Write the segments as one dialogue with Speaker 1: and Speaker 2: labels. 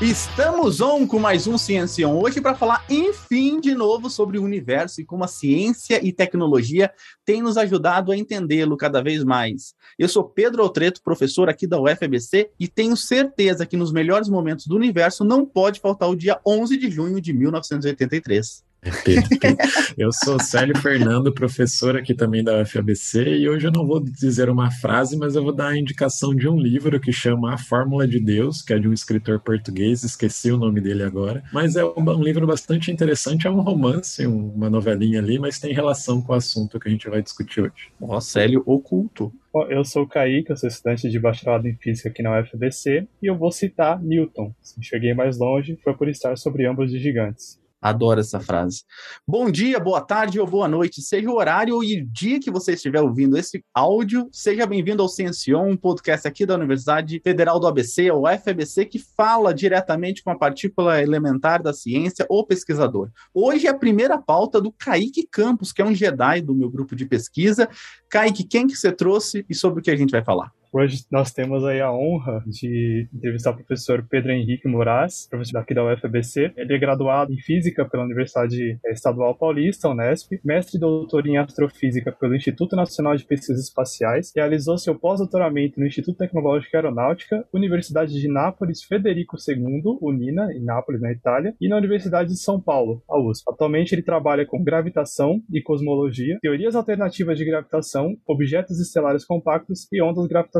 Speaker 1: Estamos on com mais um Ciência On hoje para falar, enfim, de novo sobre o universo e como a ciência e tecnologia têm nos ajudado a entendê-lo cada vez mais. Eu sou Pedro Altreto, professor aqui da UFABC, e tenho certeza que nos melhores momentos do universo não pode faltar o dia 11 de junho de 1983.
Speaker 2: É Pedro, Pedro. Eu sou Célio Fernando, professor aqui também da UFABC, e hoje eu não vou dizer uma frase, mas eu vou dar a indicação de um livro que chama A Fórmula de Deus, que é de um escritor português, esqueci o nome dele agora, mas é um livro bastante interessante, é um romance, uma novelinha ali, mas tem relação com o assunto que a gente vai discutir hoje.
Speaker 1: Ó, Célio oculto.
Speaker 3: Eu sou o Kaique, eu sou estudante de bacharelado em física aqui na UFABC, e eu vou citar Newton. Se cheguei mais longe, foi por estar sobre ambos os gigantes.
Speaker 1: Adoro essa frase. Bom dia, boa tarde ou boa noite, seja o horário e o dia que você estiver ouvindo esse áudio, seja bem-vindo ao Ciencion, um podcast aqui da Universidade Federal do ABC, ou FABC, que fala diretamente com a partícula elementar da ciência ou pesquisador. Hoje é a primeira pauta do Kaique Campos, que é um Jedi do meu grupo de pesquisa. Kaique, quem que você trouxe e sobre o que a gente vai falar?
Speaker 3: Hoje nós temos aí a honra de entrevistar o professor Pedro Henrique Moraes, professor daqui da UFABC. Ele é graduado em Física pela Universidade Estadual Paulista, Unesp, mestre e doutor em Astrofísica pelo Instituto Nacional de Pesquisas Espaciais, realizou seu pós-doutoramento no Instituto Tecnológico Aeronáutica, Universidade de Nápoles Federico II, UNINA, em Nápoles, na Itália, e na Universidade de São Paulo, a USP. Atualmente ele trabalha com gravitação e cosmologia, teorias alternativas de gravitação, objetos estelares compactos e ondas gravitacionais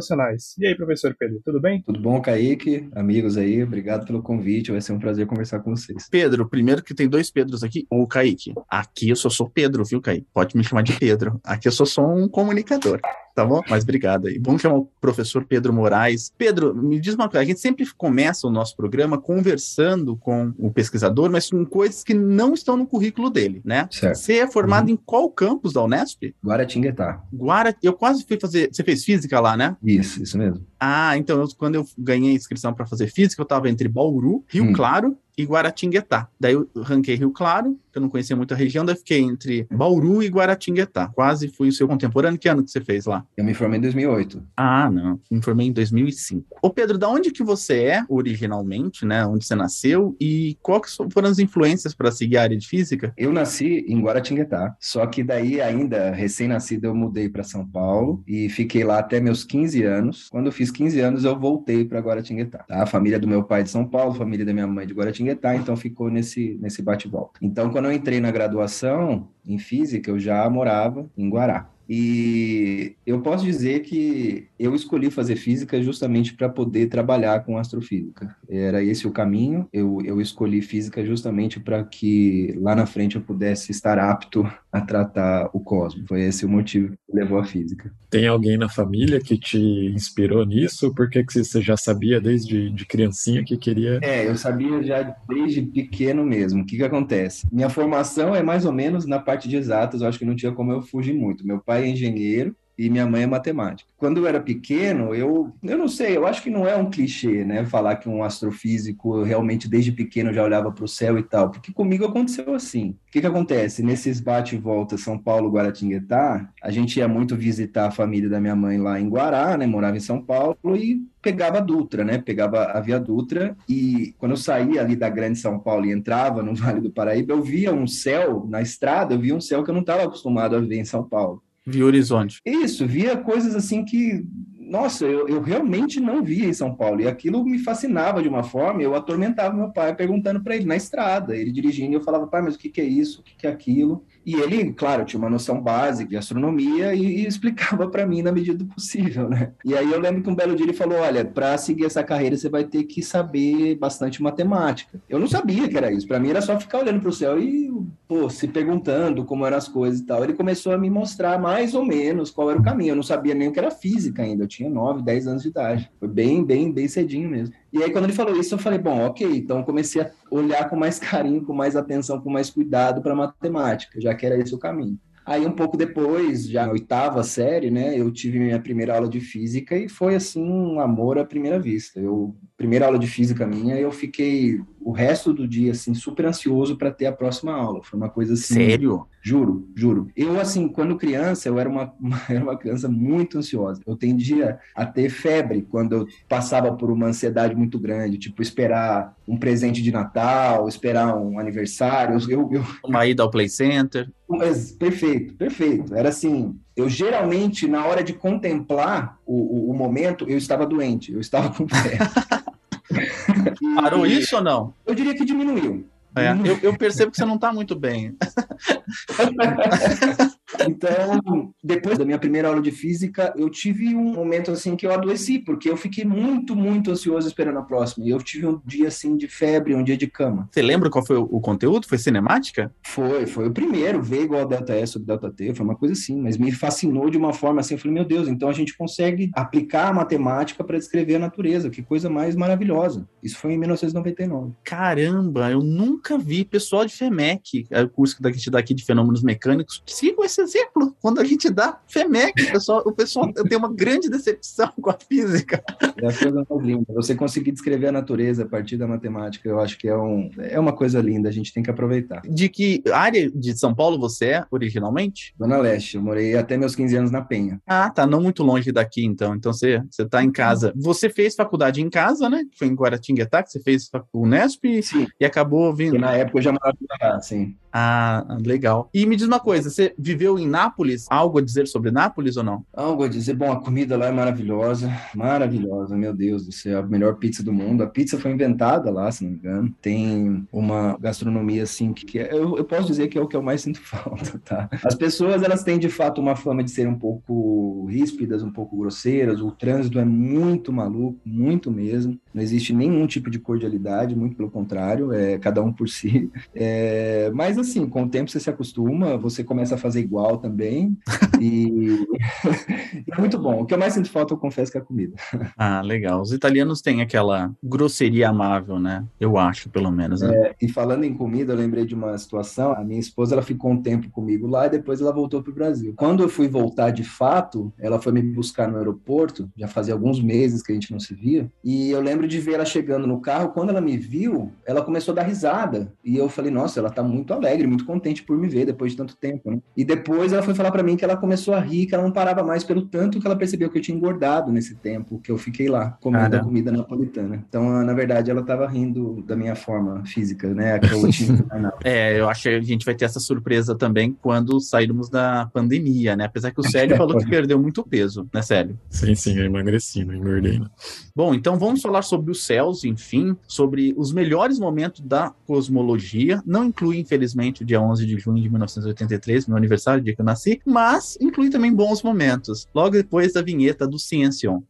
Speaker 3: e aí, professor Pedro, tudo bem?
Speaker 4: Tudo bom, Kaique? Amigos aí, obrigado pelo convite. Vai ser um prazer conversar com vocês.
Speaker 1: Pedro, primeiro que tem dois Pedros aqui, o Kaique. Aqui eu só sou Pedro, viu, Kaique? Pode me chamar de Pedro. Aqui eu só sou um comunicador tá bom? Mas obrigado aí. Vamos chamar o professor Pedro Moraes. Pedro, me diz uma coisa, a gente sempre começa o nosso programa conversando com o pesquisador, mas com coisas que não estão no currículo dele, né?
Speaker 4: Certo.
Speaker 1: Você é formado uhum. em qual campus da Unesp?
Speaker 4: Guaratinguetá.
Speaker 1: Guara... Eu quase fui fazer... Você fez física lá, né?
Speaker 4: Isso, isso mesmo.
Speaker 1: Ah, então eu, quando eu ganhei inscrição para fazer física, eu estava entre Bauru, Rio hum. Claro e Guaratinguetá. Daí eu ranquei Rio Claro, que eu não conhecia muito a região, daí fiquei entre Bauru e Guaratinguetá. Quase fui o seu contemporâneo. Que ano que você fez lá?
Speaker 4: Eu me formei em 2008.
Speaker 1: Ah, não. Me formei em 2005. Ô Pedro, da onde que você é originalmente, né? Onde você nasceu e quais foram as influências para seguir a área de física?
Speaker 4: Eu nasci em Guaratinguetá, só que daí ainda recém-nascido eu mudei para São Paulo e fiquei lá até meus 15 anos. Quando eu fiz 15 anos eu voltei para Guaratinguetá. Tá? A família do meu pai é de São Paulo, a família da minha mãe é de Guaratinguetá, então ficou nesse nesse bate-volta. Então quando eu entrei na graduação em física, eu já morava em Guará. E eu posso dizer que eu escolhi fazer física justamente para poder trabalhar com astrofísica. Era esse o caminho. Eu, eu escolhi física justamente para que lá na frente eu pudesse estar apto a tratar o cosmos. Foi esse o motivo que levou à física.
Speaker 2: Tem alguém na família que te inspirou nisso? Por que, que você já sabia desde de criancinha que queria?
Speaker 4: É, eu sabia já desde pequeno mesmo. O que, que acontece? Minha formação é mais ou menos na parte de exatas. Eu acho que não tinha como eu fugir muito. Meu pai é engenheiro e minha mãe é matemática. Quando eu era pequeno, eu, eu não sei, eu acho que não é um clichê, né, falar que um astrofísico realmente desde pequeno já olhava para o céu e tal, porque comigo aconteceu assim. O que que acontece? Nesses bate e volta São Paulo, Guaratinguetá, a gente ia muito visitar a família da minha mãe lá em Guará, né, morava em São Paulo e pegava a Dutra, né? Pegava a Via Dutra e quando eu saía ali da Grande São Paulo e entrava no Vale do Paraíba, eu via um céu na estrada, eu via um céu que eu não estava acostumado a ver em São Paulo.
Speaker 1: Via horizonte.
Speaker 4: Isso, via coisas assim que, nossa, eu, eu realmente não via em São Paulo. E aquilo me fascinava de uma forma. Eu atormentava meu pai perguntando para ele na estrada, ele dirigindo, e eu falava, pai, mas o que, que é isso? O que, que é aquilo? E ele, claro, tinha uma noção básica de astronomia e, e explicava para mim na medida do possível, né? E aí eu lembro que um belo dia ele falou: olha, para seguir essa carreira você vai ter que saber bastante matemática. Eu não sabia que era isso. Para mim era só ficar olhando para o céu e pô, se perguntando como eram as coisas e tal. Ele começou a me mostrar mais ou menos qual era o caminho. Eu não sabia nem o que era física ainda. Eu tinha 9, 10 anos de idade. Foi bem, bem, bem cedinho mesmo. E aí, quando ele falou isso, eu falei, bom, ok, então comecei a olhar com mais carinho, com mais atenção, com mais cuidado para matemática, já que era esse o caminho. Aí um pouco depois, já na oitava série, né, eu tive minha primeira aula de física e foi assim um amor à primeira vista. Eu primeira aula de física minha, eu fiquei o resto do dia assim super ansioso para ter a próxima aula. Foi uma coisa assim.
Speaker 1: Sério?
Speaker 4: Juro, juro. Eu assim, quando criança, eu era uma, uma, era uma criança muito ansiosa. Eu tendia a ter febre quando eu passava por uma ansiedade muito grande, tipo esperar um presente de Natal, esperar um aniversário. Eu, eu...
Speaker 1: Uma ida ao Play Center.
Speaker 4: Mas, perfeito, perfeito. Era assim, eu geralmente, na hora de contemplar o, o, o momento, eu estava doente, eu estava com febre.
Speaker 1: Parou isso ou não?
Speaker 4: Eu diria que diminuiu.
Speaker 1: É, eu, eu, percebo que você não está muito bem.
Speaker 4: Então, depois da minha primeira aula de física, eu tive um momento assim que eu adoeci, porque eu fiquei muito, muito ansioso esperando a próxima. E eu tive um dia assim de febre, um dia de cama.
Speaker 1: Você lembra qual foi o conteúdo? Foi cinemática?
Speaker 4: Foi, foi o primeiro, V igual a delta S sobre delta T, foi uma coisa assim, mas me fascinou de uma forma assim, eu falei, meu Deus, então a gente consegue aplicar a matemática para descrever a natureza, que coisa mais maravilhosa. Isso foi em 1999.
Speaker 1: Caramba, eu nunca vi pessoal de FEMEC, é o curso que a gente dá aqui de fenômenos mecânicos, sigam esse exemplo. Quando a gente dá FEMEC, o pessoal, o pessoal tem uma grande decepção com a física.
Speaker 4: É a coisa mais linda. Você conseguir descrever a natureza a partir da matemática, eu acho que é, um, é uma coisa linda, a gente tem que aproveitar.
Speaker 1: De que área de São Paulo você é originalmente?
Speaker 4: Zona Leste. Eu morei até meus 15 anos na Penha.
Speaker 1: Ah, tá. Não muito longe daqui, então. Então você, você tá em casa. Você fez faculdade em casa, né? Foi em Guaratinguetá que você fez o Unesp
Speaker 4: Sim.
Speaker 1: e acabou vindo. E
Speaker 4: na época eu já morava lá, sim.
Speaker 1: Ah, legal. E me diz uma coisa, você viveu em Nápoles? Algo a dizer sobre Nápoles ou não?
Speaker 4: Algo a dizer. Bom, a comida lá é maravilhosa, maravilhosa, meu Deus do céu, a melhor pizza do mundo. A pizza foi inventada lá, se não me engano. Tem uma gastronomia assim que, que é, eu, eu, posso dizer que é o que eu mais sinto falta, tá? As pessoas, elas têm de fato uma fama de serem um pouco ríspidas, um pouco grosseiras. O trânsito é muito maluco, muito mesmo. Não existe nenhum tipo de cordialidade, muito pelo contrário, é cada um por si. É, mas assim, com o tempo você se acostuma, você começa a fazer igual também. e é muito bom. O que eu mais sinto falta, eu confesso, que é a comida.
Speaker 1: Ah, legal. Os italianos têm aquela grosseria amável, né? Eu acho, pelo menos. Né?
Speaker 4: É, e falando em comida, eu lembrei de uma situação. A minha esposa ela ficou um tempo comigo lá e depois ela voltou para o Brasil. Quando eu fui voltar de fato, ela foi me buscar no aeroporto. Já fazia alguns meses que a gente não se via. E eu lembro de ver ela chegando no carro. Quando ela me viu, ela começou a dar risada. E eu falei, nossa, ela tá muito alegre, muito contente por me ver depois de tanto tempo, né? E depois ela foi falar para mim que ela começou a rir, que ela não parava mais pelo tanto que ela percebeu que eu tinha engordado nesse tempo que eu fiquei lá comendo a comida napolitana. Então, na verdade, ela estava rindo da minha forma física, né? Que eu tinha
Speaker 1: é, eu acho que a gente vai ter essa surpresa também quando sairmos da pandemia, né? Apesar que o Célio falou que perdeu muito peso, né, Célio?
Speaker 2: Sim, sim, eu emagreci, não engordei. Né?
Speaker 1: Bom, então vamos falar sobre os céus, enfim, sobre os melhores momentos da cosmologia. Não inclui, infelizmente, o dia 11 de junho de 1983, meu aniversário, dia que eu nasci, mas inclui também bons momentos. Logo depois da vinheta do Ciencion.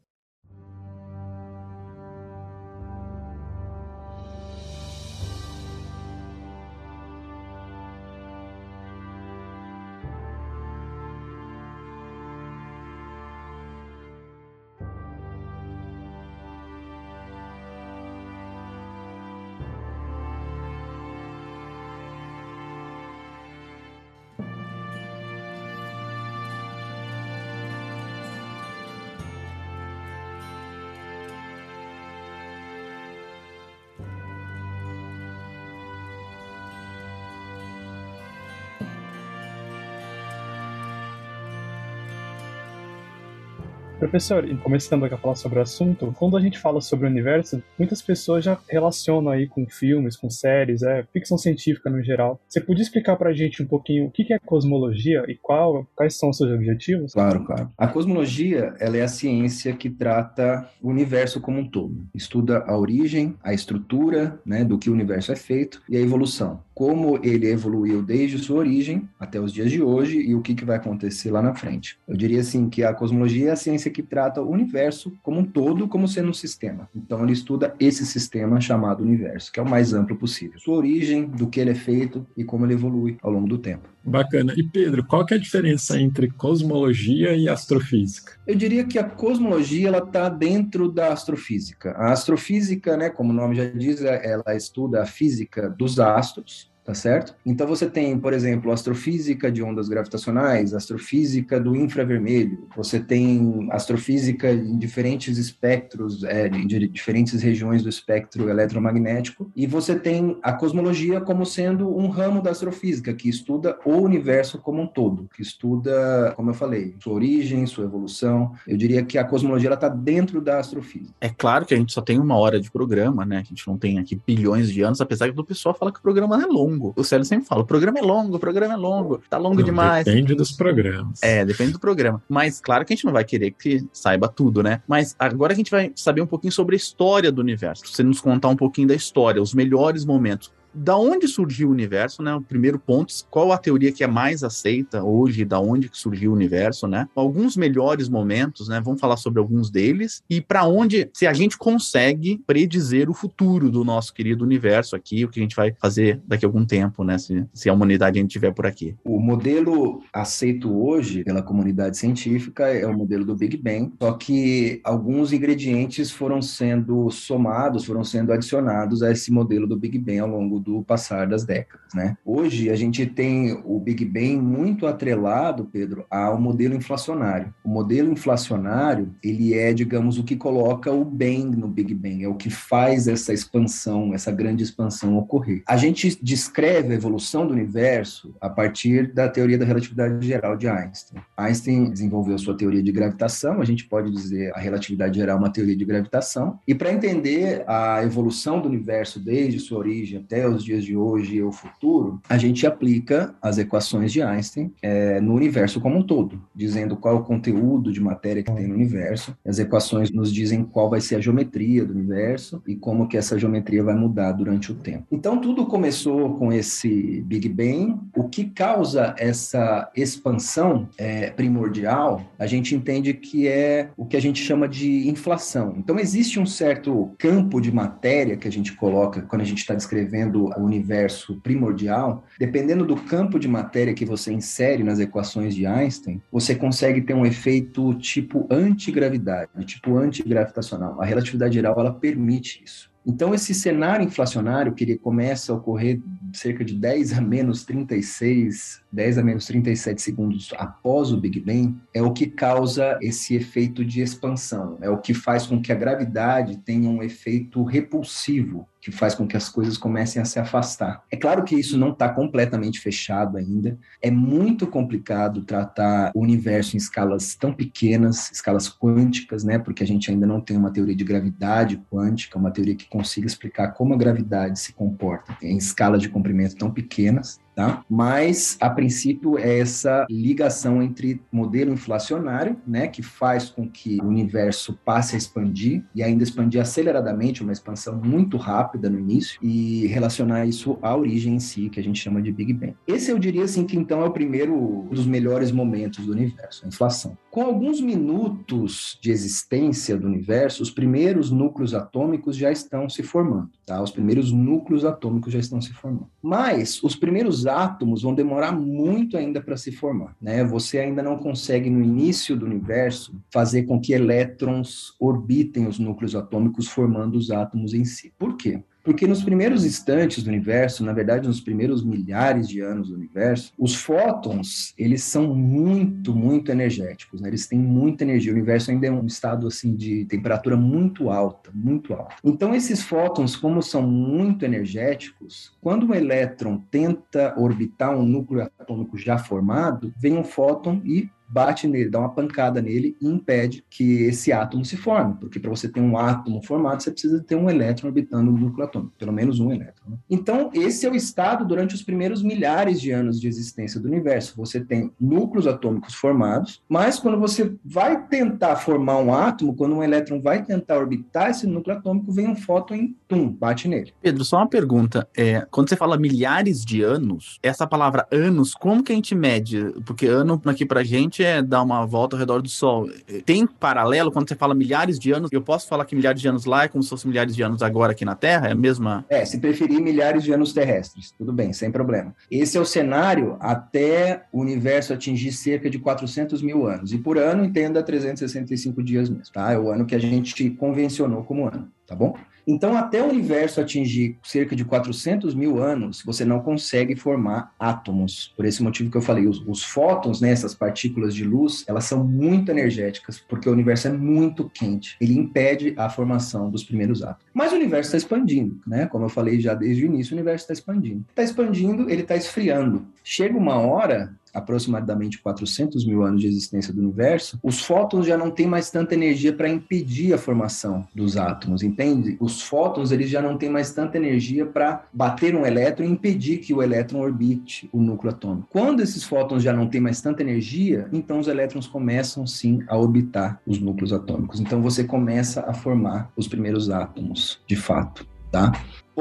Speaker 3: Professor, começando a falar sobre o assunto, quando a gente fala sobre o universo, muitas pessoas já relacionam aí com filmes, com séries, é, ficção científica no geral. Você podia explicar pra gente um pouquinho o que é cosmologia e qual, quais são os seus objetivos?
Speaker 4: Claro, claro. A cosmologia, ela é a ciência que trata o universo como um todo. Estuda a origem, a estrutura, né, do que o universo é feito e a evolução. Como ele evoluiu desde sua origem até os dias de hoje e o que, que vai acontecer lá na frente. Eu diria assim que a cosmologia é a ciência que trata o universo como um todo, como sendo um sistema. Então, ele estuda esse sistema chamado universo, que é o mais amplo possível. Sua origem, do que ele é feito e como ele evolui ao longo do tempo.
Speaker 2: Bacana. E Pedro, qual que é a diferença entre cosmologia e astrofísica?
Speaker 4: Eu diria que a cosmologia ela está dentro da astrofísica. A astrofísica, né, como o nome já diz, ela estuda a física dos astros tá certo? Então você tem, por exemplo, astrofísica de ondas gravitacionais, astrofísica do infravermelho, você tem astrofísica em diferentes espectros, é, de diferentes regiões do espectro eletromagnético, e você tem a cosmologia como sendo um ramo da astrofísica que estuda o universo como um todo, que estuda, como eu falei, sua origem, sua evolução. Eu diria que a cosmologia está dentro da astrofísica.
Speaker 1: É claro que a gente só tem uma hora de programa, né? A gente não tem aqui bilhões de anos, apesar que o pessoal fala que o programa é longo. O Célio sempre fala: o programa é longo, o programa é longo, tá longo
Speaker 2: Não,
Speaker 1: demais.
Speaker 2: Depende dos programas.
Speaker 1: É, depende do programa. Mas claro que a gente não vai querer que saiba tudo, né? Mas agora a gente vai saber um pouquinho sobre a história do universo. Você nos contar um pouquinho da história, os melhores momentos da onde surgiu o universo, né? O primeiro ponto, qual a teoria que é mais aceita hoje, da onde que surgiu o universo, né? Alguns melhores momentos, né? Vamos falar sobre alguns deles e para onde, se a gente consegue predizer o futuro do nosso querido universo aqui, o que a gente vai fazer daqui a algum tempo, né? Se, se a humanidade ainda estiver por aqui.
Speaker 4: O modelo aceito hoje pela comunidade científica é o modelo do Big Bang, só que alguns ingredientes foram sendo somados, foram sendo adicionados a esse modelo do Big Bang ao longo do passar das décadas, né? Hoje a gente tem o Big Bang muito atrelado, Pedro, ao modelo inflacionário. O modelo inflacionário, ele é, digamos, o que coloca o bem no Big Bang, é o que faz essa expansão, essa grande expansão ocorrer. A gente descreve a evolução do universo a partir da teoria da relatividade geral de Einstein. Einstein desenvolveu sua teoria de gravitação, a gente pode dizer a relatividade geral é uma teoria de gravitação, e para entender a evolução do universo desde sua origem até os dias de hoje e o futuro, a gente aplica as equações de Einstein é, no universo como um todo, dizendo qual é o conteúdo de matéria que tem no universo. As equações nos dizem qual vai ser a geometria do universo e como que essa geometria vai mudar durante o tempo. Então tudo começou com esse Big Bang. O que causa essa expansão é, primordial, a gente entende que é o que a gente chama de inflação. Então existe um certo campo de matéria que a gente coloca quando a gente está descrevendo o universo primordial, dependendo do campo de matéria que você insere nas equações de Einstein, você consegue ter um efeito tipo antigravidade, tipo antigravitacional. A relatividade geral ela permite isso. Então, esse cenário inflacionário, que ele começa a ocorrer cerca de 10 a menos 36, 10 a menos 37 segundos após o Big Bang, é o que causa esse efeito de expansão, é o que faz com que a gravidade tenha um efeito repulsivo, que faz com que as coisas comecem a se afastar. É claro que isso não está completamente fechado ainda, é muito complicado tratar o universo em escalas tão pequenas, escalas quânticas, né? Porque a gente ainda não tem uma teoria de gravidade quântica, uma teoria que consiga explicar como a gravidade se comporta em escalas de comprimento tão pequenas. Tá? Mas, a princípio, é essa ligação entre modelo inflacionário, né, que faz com que o universo passe a expandir e ainda expandir aceleradamente, uma expansão muito rápida no início, e relacionar isso à origem em si, que a gente chama de Big Bang. Esse eu diria assim que então é o primeiro dos melhores momentos do universo, a inflação. Com alguns minutos de existência do universo, os primeiros núcleos atômicos já estão se formando, tá? Os primeiros núcleos atômicos já estão se formando. Mas os primeiros átomos vão demorar muito ainda para se formar, né? Você ainda não consegue no início do universo fazer com que elétrons orbitem os núcleos atômicos formando os átomos em si. Por quê? Porque nos primeiros instantes do universo, na verdade, nos primeiros milhares de anos do universo, os fótons, eles são muito, muito energéticos, né? Eles têm muita energia. O universo ainda é um estado, assim, de temperatura muito alta, muito alta. Então, esses fótons, como são muito energéticos, quando um elétron tenta orbitar um núcleo atômico já formado, vem um fóton e bate nele, dá uma pancada nele e impede que esse átomo se forme, porque para você ter um átomo formado, você precisa ter um elétron orbitando o núcleo atômico, pelo menos um elétron. Né? Então, esse é o estado durante os primeiros milhares de anos de existência do universo. Você tem núcleos atômicos formados, mas quando você vai tentar formar um átomo, quando um elétron vai tentar orbitar esse núcleo atômico, vem um fóton e tum, bate nele.
Speaker 1: Pedro, só uma pergunta. É, quando você fala milhares de anos, essa palavra anos, como que a gente mede? Porque ano aqui pra gente é dar uma volta ao redor do Sol. Tem paralelo quando você fala milhares de anos? Eu posso falar que milhares de anos lá é como se fosse milhares de anos agora aqui na Terra? É a mesma?
Speaker 4: É, se preferir milhares de anos terrestres, tudo bem, sem problema. Esse é o cenário até o universo atingir cerca de 400 mil anos. E por ano, entenda 365 dias mesmo, tá? É o ano que a gente convencionou como ano, tá bom? Então, até o universo atingir cerca de 400 mil anos, você não consegue formar átomos. Por esse motivo que eu falei, os, os fótons, né, essas partículas de luz, elas são muito energéticas, porque o universo é muito quente. Ele impede a formação dos primeiros átomos. Mas o universo está expandindo, né? Como eu falei já desde o início, o universo está expandindo. Está expandindo, ele está esfriando. Chega uma hora aproximadamente 400 mil anos de existência do universo, os fótons já não têm mais tanta energia para impedir a formação dos átomos, entende? Os fótons eles já não têm mais tanta energia para bater um elétron e impedir que o elétron orbite o núcleo atômico. Quando esses fótons já não têm mais tanta energia, então os elétrons começam sim a orbitar os núcleos atômicos. Então você começa a formar os primeiros átomos, de fato, tá?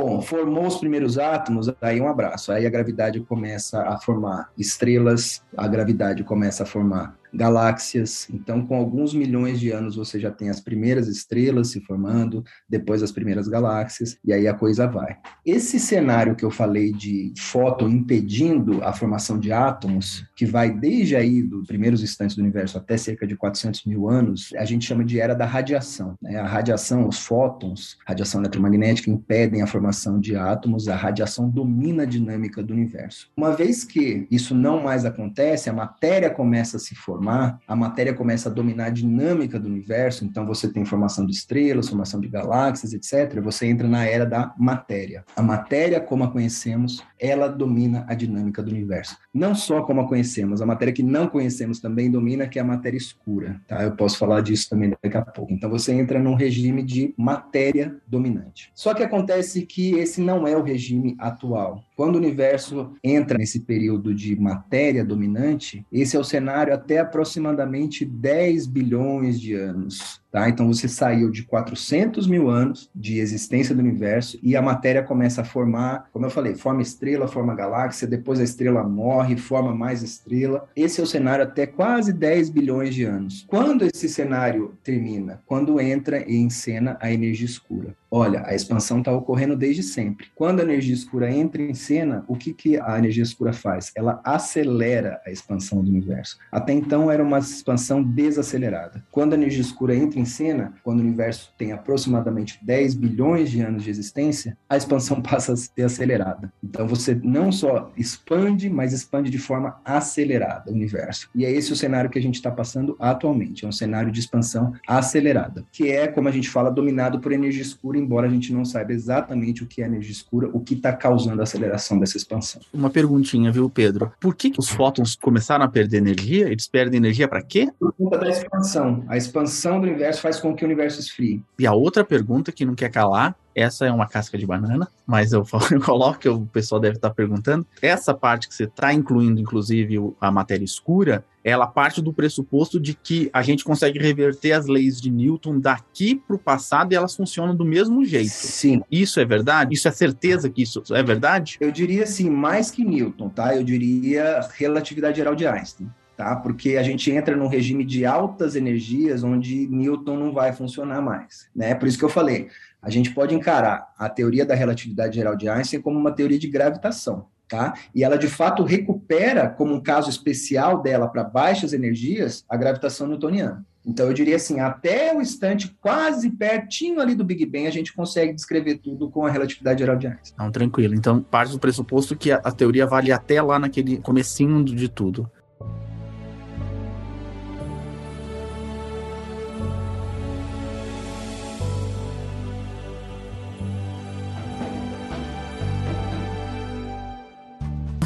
Speaker 4: Bom, formou os primeiros átomos, aí um abraço. Aí a gravidade começa a formar estrelas, a gravidade começa a formar galáxias. Então, com alguns milhões de anos, você já tem as primeiras estrelas se formando, depois as primeiras galáxias, e aí a coisa vai. Esse cenário que eu falei de fóton impedindo a formação de átomos, que vai desde aí dos primeiros instantes do universo até cerca de 400 mil anos, a gente chama de era da radiação. Né? A radiação, os fótons, radiação eletromagnética, impedem a formação de átomos, a radiação domina a dinâmica do universo. Uma vez que isso não mais acontece, a matéria começa a se formar formar, a matéria começa a dominar a dinâmica do universo, então você tem formação de estrelas, formação de galáxias, etc. Você entra na era da matéria. A matéria, como a conhecemos, ela domina a dinâmica do universo. Não só como a conhecemos, a matéria que não conhecemos também domina, que é a matéria escura, tá? Eu posso falar disso também daqui a pouco. Então você entra num regime de matéria dominante. Só que acontece que esse não é o regime atual. Quando o universo entra nesse período de matéria dominante, esse é o cenário até aproximadamente 10 bilhões de anos. Tá? Então você saiu de 400 mil anos de existência do universo e a matéria começa a formar, como eu falei, forma estrela, forma galáxia, depois a estrela morre, forma mais estrela. Esse é o cenário até quase 10 bilhões de anos. Quando esse cenário termina? Quando entra em cena a energia escura. Olha, a expansão está ocorrendo desde sempre. Quando a energia escura entra em cena, o que, que a energia escura faz? Ela acelera a expansão do universo. Até então era uma expansão desacelerada. Quando a energia escura entra em cena, quando o universo tem aproximadamente 10 bilhões de anos de existência, a expansão passa a ser acelerada. Então você não só expande, mas expande de forma acelerada o universo. E é esse o cenário que a gente está passando atualmente. É um cenário de expansão acelerada, que é, como a gente fala, dominado por energia escura, embora a gente não saiba exatamente o que é energia escura, o que está causando a aceleração dessa expansão.
Speaker 1: Uma perguntinha, viu, Pedro? Por que, que os fótons começaram a perder energia? Eles perdem energia para quê?
Speaker 4: Por conta da expansão. A expansão do universo universo faz com que o universo esfrie.
Speaker 1: E a outra pergunta que não quer calar, essa é uma casca de banana, mas eu, eu coloco que o pessoal deve estar perguntando. Essa parte que você está incluindo, inclusive, a matéria escura, ela parte do pressuposto de que a gente consegue reverter as leis de Newton daqui para o passado e elas funcionam do mesmo jeito.
Speaker 4: Sim.
Speaker 1: Isso é verdade? Isso é certeza que isso é verdade?
Speaker 4: Eu diria assim, mais que Newton, tá? Eu diria relatividade geral de Einstein tá? Porque a gente entra num regime de altas energias onde Newton não vai funcionar mais, né? Por isso que eu falei, a gente pode encarar a teoria da relatividade geral de Einstein como uma teoria de gravitação, tá? E ela de fato recupera como um caso especial dela para baixas energias a gravitação newtoniana. Então eu diria assim, até o instante quase pertinho ali do Big Bang a gente consegue descrever tudo com a relatividade geral de Einstein.
Speaker 1: Não, tranquilo. Então parte do pressuposto que a, a teoria vale até lá naquele comecinho de tudo.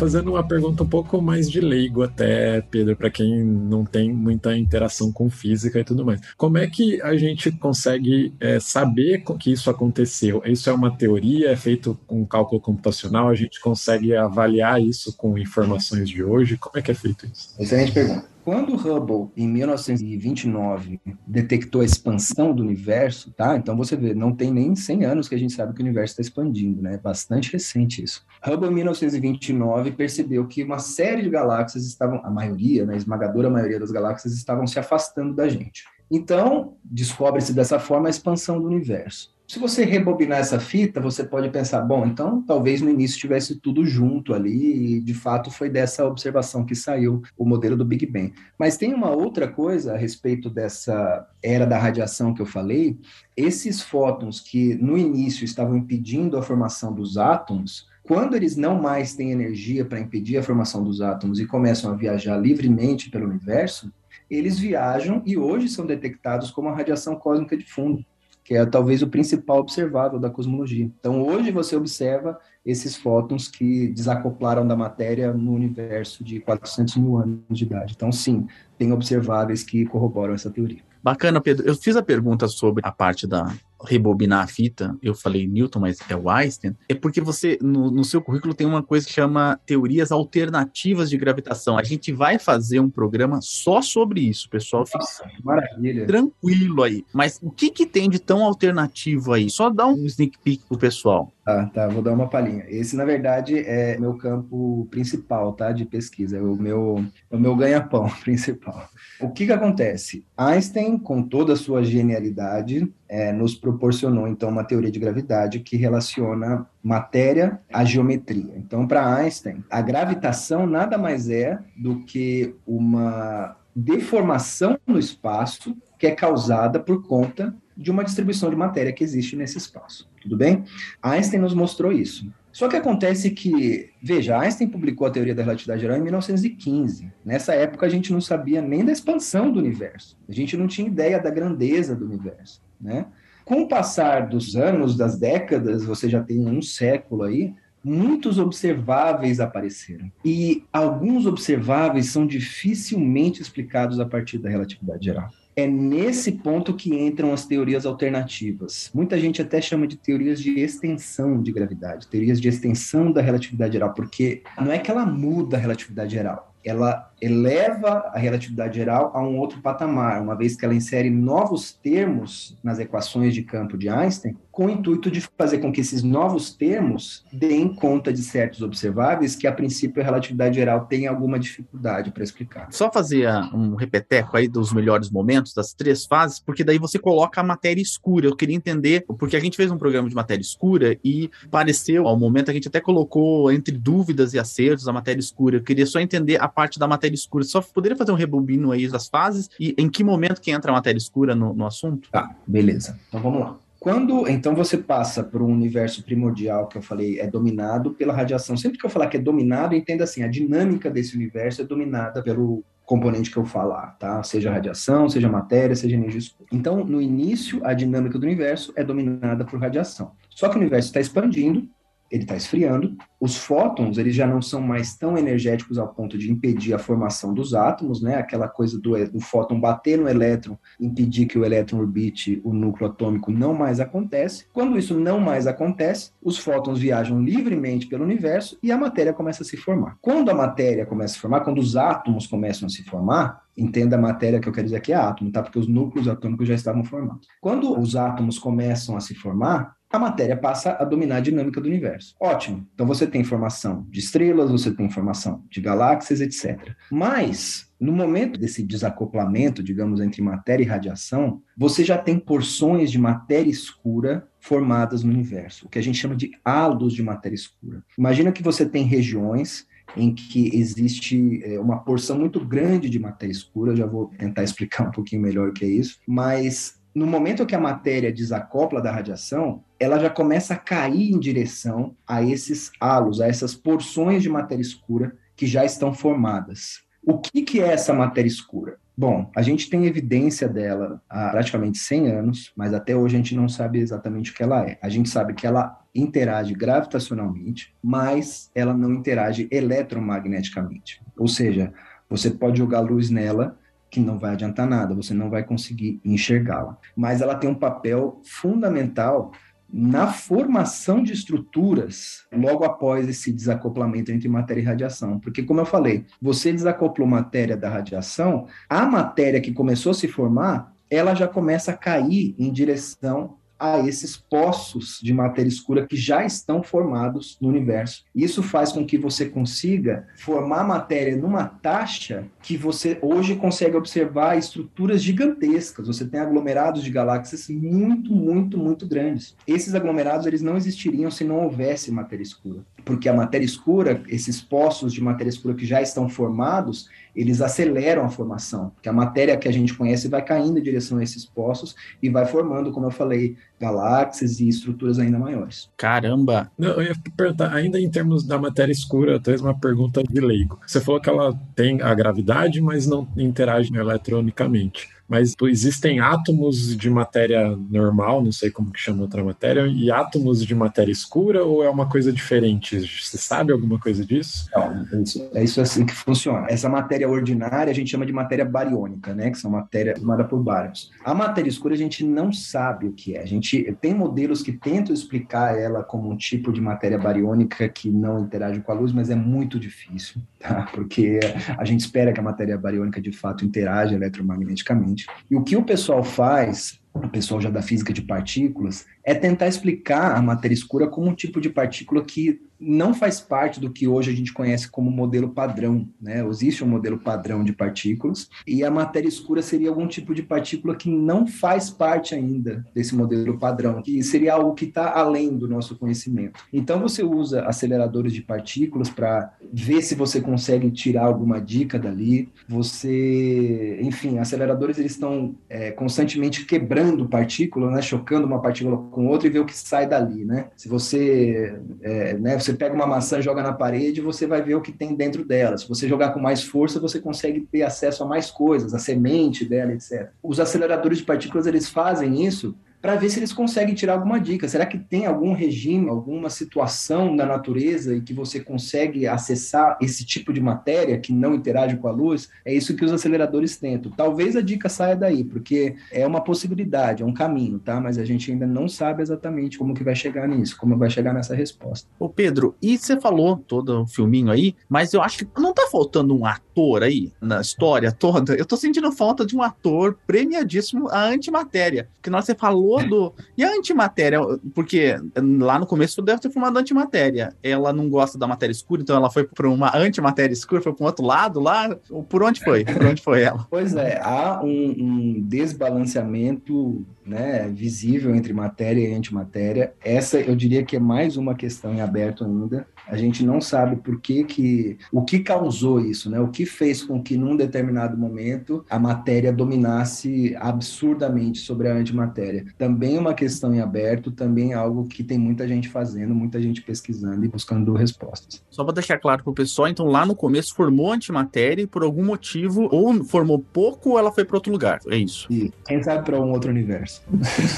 Speaker 2: Fazendo uma pergunta um pouco mais de leigo até, Pedro, para quem não tem muita interação com física e tudo mais. Como é que a gente consegue é, saber que isso aconteceu? Isso é uma teoria, é feito com cálculo computacional? A gente consegue avaliar isso com informações de hoje? Como é que é feito isso?
Speaker 4: Excelente pergunta. Quando Hubble, em 1929, detectou a expansão do universo, tá? Então você vê, não tem nem 100 anos que a gente sabe que o universo está expandindo, né? É bastante recente isso. Hubble, em 1929, percebeu que uma série de galáxias estavam, a maioria, né, a esmagadora maioria das galáxias estavam se afastando da gente. Então, descobre-se dessa forma a expansão do universo. Se você rebobinar essa fita, você pode pensar, bom, então talvez no início tivesse tudo junto ali, e de fato foi dessa observação que saiu o modelo do Big Bang. Mas tem uma outra coisa a respeito dessa era da radiação que eu falei, esses fótons que no início estavam impedindo a formação dos átomos, quando eles não mais têm energia para impedir a formação dos átomos e começam a viajar livremente pelo universo, eles viajam e hoje são detectados como a radiação cósmica de fundo que é talvez o principal observável da cosmologia. Então, hoje você observa esses fótons que desacoplaram da matéria no universo de 400 mil anos de idade. Então, sim, tem observáveis que corroboram essa teoria.
Speaker 1: Bacana, Pedro. Eu fiz a pergunta sobre a parte da rebobinar a fita, eu falei Newton, mas é o Einstein, é porque você, no, no, seu currículo, tem uma coisa que chama teorias alternativas de gravitação. A gente vai fazer um programa só sobre isso, pessoal.
Speaker 4: Nossa, maravilha.
Speaker 1: Tranquilo aí. Mas o que, que tem de tão alternativo aí? Só dá um sneak peek pro pessoal.
Speaker 4: Ah, tá, vou dar uma palhinha. Esse, na verdade, é meu campo principal, tá, de pesquisa, é o meu, é o meu ganha-pão principal. O que que acontece? Einstein, com toda a sua genialidade, é, nos proporcionou, então, uma teoria de gravidade que relaciona matéria à geometria. Então, para Einstein, a gravitação nada mais é do que uma deformação no espaço que é causada por conta de uma distribuição de matéria que existe nesse espaço. Tudo bem? Einstein nos mostrou isso. Só que acontece que, veja, Einstein publicou a teoria da relatividade geral em 1915. Nessa época a gente não sabia nem da expansão do universo. A gente não tinha ideia da grandeza do universo, né? Com o passar dos anos, das décadas, você já tem um século aí, muitos observáveis apareceram. E alguns observáveis são dificilmente explicados a partir da relatividade geral. É nesse ponto que entram as teorias alternativas. Muita gente até chama de teorias de extensão de gravidade, teorias de extensão da relatividade geral, porque não é que ela muda a relatividade geral, ela eleva a relatividade geral a um outro patamar, uma vez que ela insere novos termos nas equações de campo de Einstein, com o intuito de fazer com que esses novos termos deem conta de certos observáveis que, a princípio, a relatividade geral tem alguma dificuldade para explicar.
Speaker 1: Só fazer um repeteco aí dos melhores momentos, das três fases, porque daí você coloca a matéria escura. Eu queria entender, porque a gente fez um programa de matéria escura e pareceu, ao momento, a gente até colocou entre dúvidas e acertos a matéria escura. Eu queria só entender a parte da matéria escura. Só poderia fazer um rebobino aí das fases e em que momento que entra a matéria escura no, no assunto?
Speaker 4: Tá, beleza. Então vamos lá. Quando então você passa por um universo primordial que eu falei é dominado pela radiação. Sempre que eu falar que é dominado, entenda assim, a dinâmica desse universo é dominada pelo componente que eu falar, tá? Seja radiação, seja matéria, seja energia escura. Então, no início, a dinâmica do universo é dominada por radiação. Só que o universo está expandindo ele está esfriando. Os fótons, eles já não são mais tão energéticos ao ponto de impedir a formação dos átomos, né? Aquela coisa do, do fóton bater no elétron, impedir que o elétron orbite o núcleo atômico, não mais acontece. Quando isso não mais acontece, os fótons viajam livremente pelo universo e a matéria começa a se formar. Quando a matéria começa a se formar, quando os átomos começam a se formar, entenda a matéria que eu quero dizer aqui é átomo, tá? Porque os núcleos atômicos já estavam formados. Quando os átomos começam a se formar, a matéria passa a dominar a dinâmica do universo. Ótimo. Então você tem informação de estrelas, você tem informação de galáxias, etc. Mas no momento desse desacoplamento, digamos, entre matéria e radiação, você já tem porções de matéria escura formadas no universo, o que a gente chama de halos de matéria escura. Imagina que você tem regiões em que existe é, uma porção muito grande de matéria escura, já vou tentar explicar um pouquinho melhor o que é isso, mas no momento que a matéria desacopla da radiação, ela já começa a cair em direção a esses halos, a essas porções de matéria escura que já estão formadas. O que, que é essa matéria escura? Bom, a gente tem evidência dela há praticamente 100 anos, mas até hoje a gente não sabe exatamente o que ela é. A gente sabe que ela interage gravitacionalmente, mas ela não interage eletromagneticamente. Ou seja, você pode jogar luz nela que não vai adiantar nada, você não vai conseguir enxergá-la. Mas ela tem um papel fundamental na formação de estruturas logo após esse desacoplamento entre matéria e radiação. Porque, como eu falei, você desacoplou matéria da radiação, a matéria que começou a se formar, ela já começa a cair em direção a esses poços de matéria escura que já estão formados no universo. Isso faz com que você consiga formar matéria numa taxa que você hoje consegue observar estruturas gigantescas. Você tem aglomerados de galáxias muito, muito, muito grandes. Esses aglomerados eles não existiriam se não houvesse matéria escura, porque a matéria escura, esses poços de matéria escura que já estão formados, eles aceleram a formação, porque a matéria que a gente conhece vai caindo em direção a esses poços e vai formando, como eu falei, galáxias e estruturas ainda maiores.
Speaker 1: Caramba!
Speaker 2: Não, eu ia perguntar, ainda em termos da matéria escura, talvez uma pergunta de leigo. Você falou que ela tem a gravidade, mas não interage eletronicamente mas existem átomos de matéria normal, não sei como que chama outra matéria, e átomos de matéria escura, ou é uma coisa diferente? Você sabe alguma coisa disso?
Speaker 4: Não, é isso, é isso assim que funciona. Essa matéria ordinária a gente chama de matéria bariônica, né? Que são matéria formada por bárions. A matéria escura a gente não sabe o que é. A gente tem modelos que tentam explicar ela como um tipo de matéria bariônica que não interage com a luz, mas é muito difícil, tá? Porque a gente espera que a matéria bariônica de fato interaja eletromagneticamente e o que o pessoal faz, o pessoal já da física de partículas, é tentar explicar a matéria escura como um tipo de partícula que não faz parte do que hoje a gente conhece como modelo padrão, né? Existe um modelo padrão de partículas e a matéria escura seria algum tipo de partícula que não faz parte ainda desse modelo padrão, que seria algo que está além do nosso conhecimento. Então você usa aceleradores de partículas para ver se você consegue tirar alguma dica dali. Você, enfim, aceleradores eles estão é, constantemente quebrando partículas, né? Chocando uma partícula com outra e ver o que sai dali, né? Se você, é, né? Você pega uma maçã, joga na parede, você vai ver o que tem dentro dela. Se você jogar com mais força, você consegue ter acesso a mais coisas, a semente dela, etc. Os aceleradores de partículas, eles fazem isso para ver se eles conseguem tirar alguma dica. Será que tem algum regime, alguma situação da natureza e que você consegue acessar esse tipo de matéria que não interage com a luz? É isso que os aceleradores tentam. Talvez a dica saia daí, porque é uma possibilidade, é um caminho, tá? Mas a gente ainda não sabe exatamente como que vai chegar nisso, como vai chegar nessa resposta.
Speaker 1: Ô Pedro, e você falou todo o filminho aí, mas eu acho que não tá faltando um ator aí na história toda. Eu tô sentindo falta de um ator premiadíssimo a antimatéria, que nós você falou todo. E a antimatéria, porque lá no começo deve ter formado antimatéria. Ela não gosta da matéria escura, então ela foi para uma antimatéria escura, foi para um outro lado lá. Por onde foi? Por onde foi ela?
Speaker 4: Pois é, há um, um desbalanceamento né, visível entre matéria e antimatéria. Essa eu diria que é mais uma questão em aberto ainda. A gente não sabe por que que o que causou isso, né? O que fez com que num determinado momento a matéria dominasse absurdamente sobre a antimatéria. Também é uma questão em aberto, também é algo que tem muita gente fazendo, muita gente pesquisando e buscando respostas.
Speaker 1: Só para deixar claro para o pessoal, então lá no começo formou antimatéria e por algum motivo ou formou pouco ou ela foi para outro lugar. É isso.
Speaker 4: E quem sabe para um outro universo.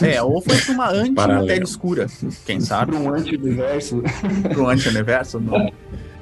Speaker 1: É, ou foi para uma antimatéria escura. Quem sabe?
Speaker 4: Para um anti-universo.
Speaker 1: para um anti-universo? Não.